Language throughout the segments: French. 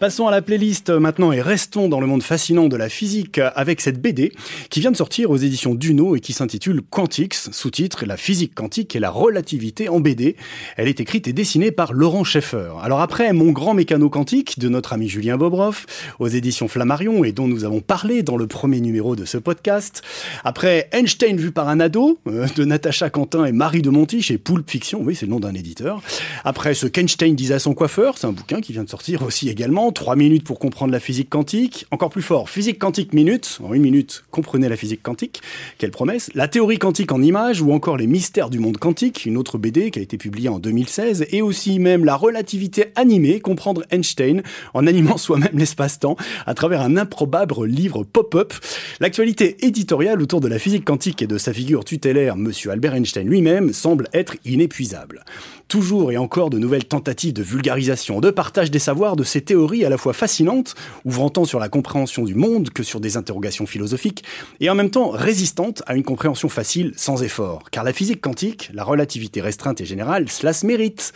Passons à la playlist maintenant et restons dans le monde fascinant de la physique avec cette BD qui vient de sortir aux éditions Duno et qui s'intitule Quantix, sous-titre La physique quantique et la relativité en BD. Elle est écrite et dessinée par Laurent Schaeffer. Alors après Mon grand mécano quantique de notre ami Julien Bobroff aux éditions Flammarion et dont nous avons parlé dans le premier numéro de ce podcast, après Einstein vu par un ado euh, de Natacha Quentin et Marie de Monti chez Poulpe Fiction, oui c'est le nom d'un éditeur, après ce qu'Einstein disait à son coiffeur, c'est un bouquin qui vient de sortir aussi également, 3 minutes pour comprendre la physique quantique. Encore plus fort, physique quantique minute. En une minute, comprenez la physique quantique. Quelle promesse. La théorie quantique en images ou encore les mystères du monde quantique, une autre BD qui a été publiée en 2016. Et aussi même la relativité animée, comprendre Einstein en animant soi-même l'espace-temps à travers un improbable livre pop-up. L'actualité éditoriale autour de la physique quantique et de sa figure tutélaire, monsieur Albert Einstein lui-même, semble être inépuisable. Toujours et encore de nouvelles tentatives de vulgarisation, de partage des savoirs de ces théories à la fois fascinantes, ouvrant tant sur la compréhension du monde que sur des interrogations philosophiques, et en même temps résistantes à une compréhension facile sans effort. Car la physique quantique, la relativité restreinte et générale, cela se mérite.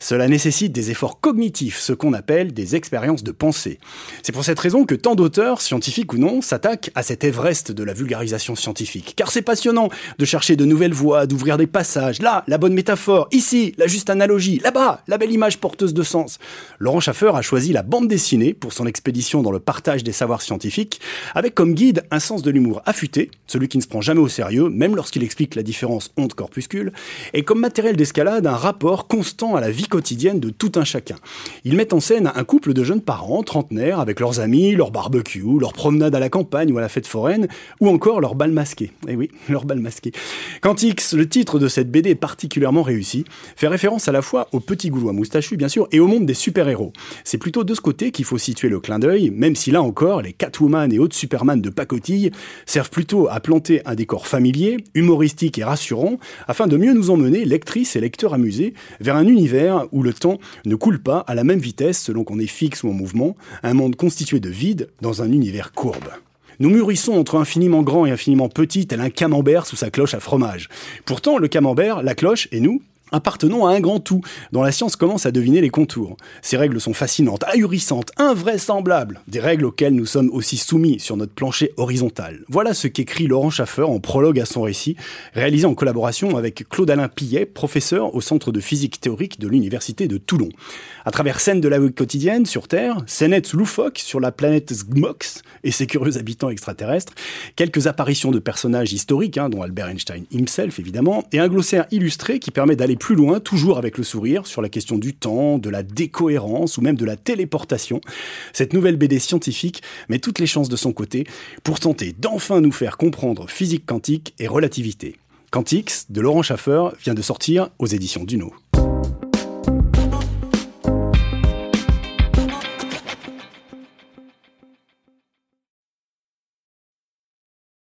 Cela nécessite des efforts cognitifs, ce qu'on appelle des expériences de pensée. C'est pour cette raison que tant d'auteurs, scientifiques ou non, s'attaquent à cet Everest de la vulgarisation scientifique. Car c'est passionnant de chercher de nouvelles voies, d'ouvrir des passages. Là, la bonne métaphore. Ici, la juste analogie. Là-bas, la belle image porteuse de sens. Laurent Schaffer a choisi la bande dessinée pour son expédition dans le partage des savoirs scientifiques, avec comme guide un sens de l'humour affûté, celui qui ne se prend jamais au sérieux, même lorsqu'il explique la différence onde-corpuscule, et comme matériel d'escalade un rapport constant à la vie quotidienne de tout un chacun. Il met en scène un couple de jeunes parents, trentenaires, avec leurs amis, leur barbecue, leur promenade à la campagne ou à la fête foraine, ou encore leur bal masqué. Eh oui, leur bal masqué. Quantix, le titre de cette BD particulièrement réussi, fait référence référence à la fois au petit Goulois moustachu, bien sûr, et au monde des super-héros. C'est plutôt de ce côté qu'il faut situer le clin d'œil, même si là encore, les Catwoman et autres Superman de pacotille servent plutôt à planter un décor familier, humoristique et rassurant, afin de mieux nous emmener, lectrices et lecteurs amusés, vers un univers où le temps ne coule pas à la même vitesse selon qu'on est fixe ou en mouvement, un monde constitué de vide dans un univers courbe. Nous mûrissons entre infiniment grand et infiniment petit, tel un camembert sous sa cloche à fromage. Pourtant, le camembert, la cloche et nous, appartenons à un grand tout, dont la science commence à deviner les contours. Ces règles sont fascinantes, ahurissantes, invraisemblables, des règles auxquelles nous sommes aussi soumis sur notre plancher horizontal. Voilà ce qu'écrit Laurent Schaffer en prologue à son récit, réalisé en collaboration avec Claude-Alain Pillet, professeur au Centre de physique théorique de l'Université de Toulon. À travers scènes de la vie quotidienne sur Terre, scénettes loufoques sur la planète Zgmox et ses curieux habitants extraterrestres, quelques apparitions de personnages historiques, hein, dont Albert Einstein himself évidemment, et un glossaire illustré qui permet d'aller plus loin, toujours avec le sourire, sur la question du temps, de la décohérence ou même de la téléportation. Cette nouvelle BD scientifique met toutes les chances de son côté pour tenter d'enfin nous faire comprendre physique quantique et relativité. Quantix de Laurent Schaffer vient de sortir aux éditions Duno.